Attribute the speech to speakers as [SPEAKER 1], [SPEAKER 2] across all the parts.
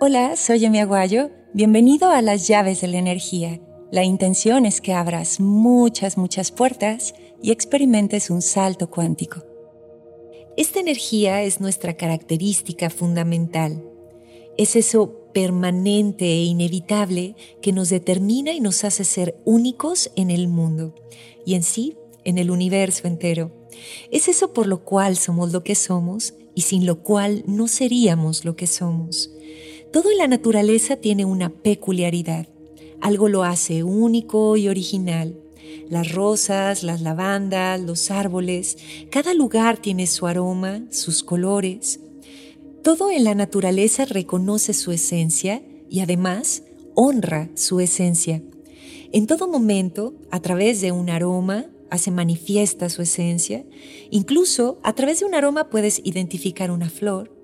[SPEAKER 1] Hola, soy Emi Aguayo. Bienvenido a las llaves de la energía. La intención es que abras muchas, muchas puertas y experimentes un salto cuántico. Esta energía es nuestra característica fundamental. Es eso permanente e inevitable que nos determina y nos hace ser únicos en el mundo y en sí en el universo entero. Es eso por lo cual somos lo que somos y sin lo cual no seríamos lo que somos. Todo en la naturaleza tiene una peculiaridad. Algo lo hace único y original. Las rosas, las lavandas, los árboles, cada lugar tiene su aroma, sus colores. Todo en la naturaleza reconoce su esencia y además honra su esencia. En todo momento, a través de un aroma, hace manifiesta su esencia. Incluso a través de un aroma puedes identificar una flor,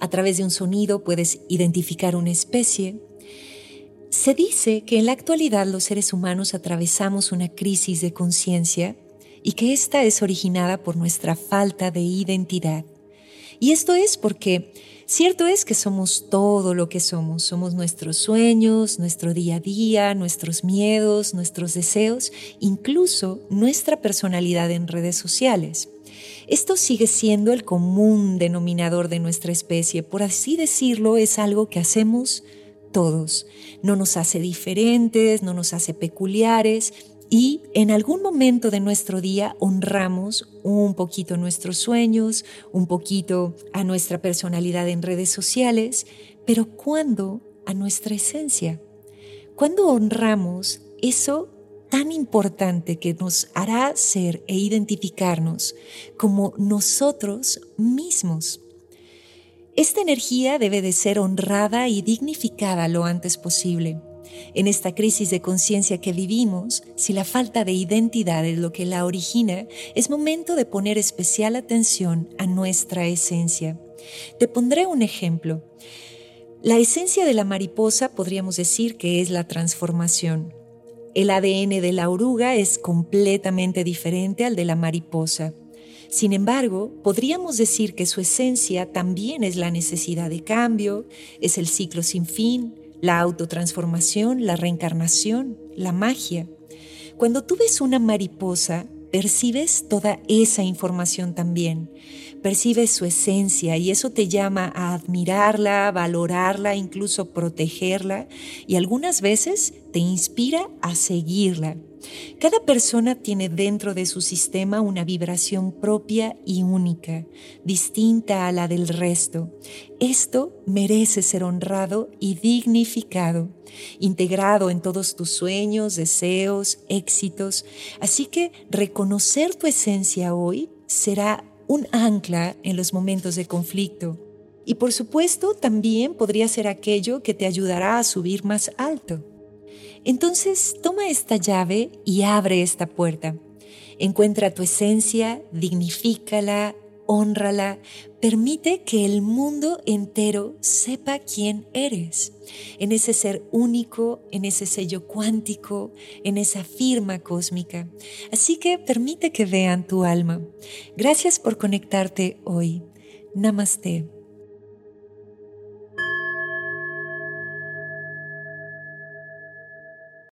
[SPEAKER 1] a través de un sonido puedes identificar una especie. Se dice que en la actualidad los seres humanos atravesamos una crisis de conciencia y que esta es originada por nuestra falta de identidad. Y esto es porque cierto es que somos todo lo que somos. Somos nuestros sueños, nuestro día a día, nuestros miedos, nuestros deseos, incluso nuestra personalidad en redes sociales. Esto sigue siendo el común denominador de nuestra especie. Por así decirlo, es algo que hacemos todos. No nos hace diferentes, no nos hace peculiares y en algún momento de nuestro día honramos un poquito nuestros sueños, un poquito a nuestra personalidad en redes sociales, pero ¿cuándo a nuestra esencia? ¿Cuándo honramos eso tan importante que nos hará ser e identificarnos como nosotros mismos? Esta energía debe de ser honrada y dignificada lo antes posible. En esta crisis de conciencia que vivimos, si la falta de identidad es lo que la origina, es momento de poner especial atención a nuestra esencia. Te pondré un ejemplo. La esencia de la mariposa podríamos decir que es la transformación. El ADN de la oruga es completamente diferente al de la mariposa. Sin embargo, podríamos decir que su esencia también es la necesidad de cambio, es el ciclo sin fin, la autotransformación, la reencarnación, la magia. Cuando tú ves una mariposa, percibes toda esa información también. Percibes su esencia y eso te llama a admirarla, valorarla, incluso protegerla y algunas veces te inspira a seguirla. Cada persona tiene dentro de su sistema una vibración propia y única, distinta a la del resto. Esto merece ser honrado y dignificado, integrado en todos tus sueños, deseos, éxitos. Así que reconocer tu esencia hoy será un ancla en los momentos de conflicto. Y por supuesto también podría ser aquello que te ayudará a subir más alto. Entonces toma esta llave y abre esta puerta. Encuentra tu esencia, dignifícala, honrala, permite que el mundo entero sepa quién eres, en ese ser único, en ese sello cuántico, en esa firma cósmica. Así que permite que vean tu alma. Gracias por conectarte hoy. Namaste.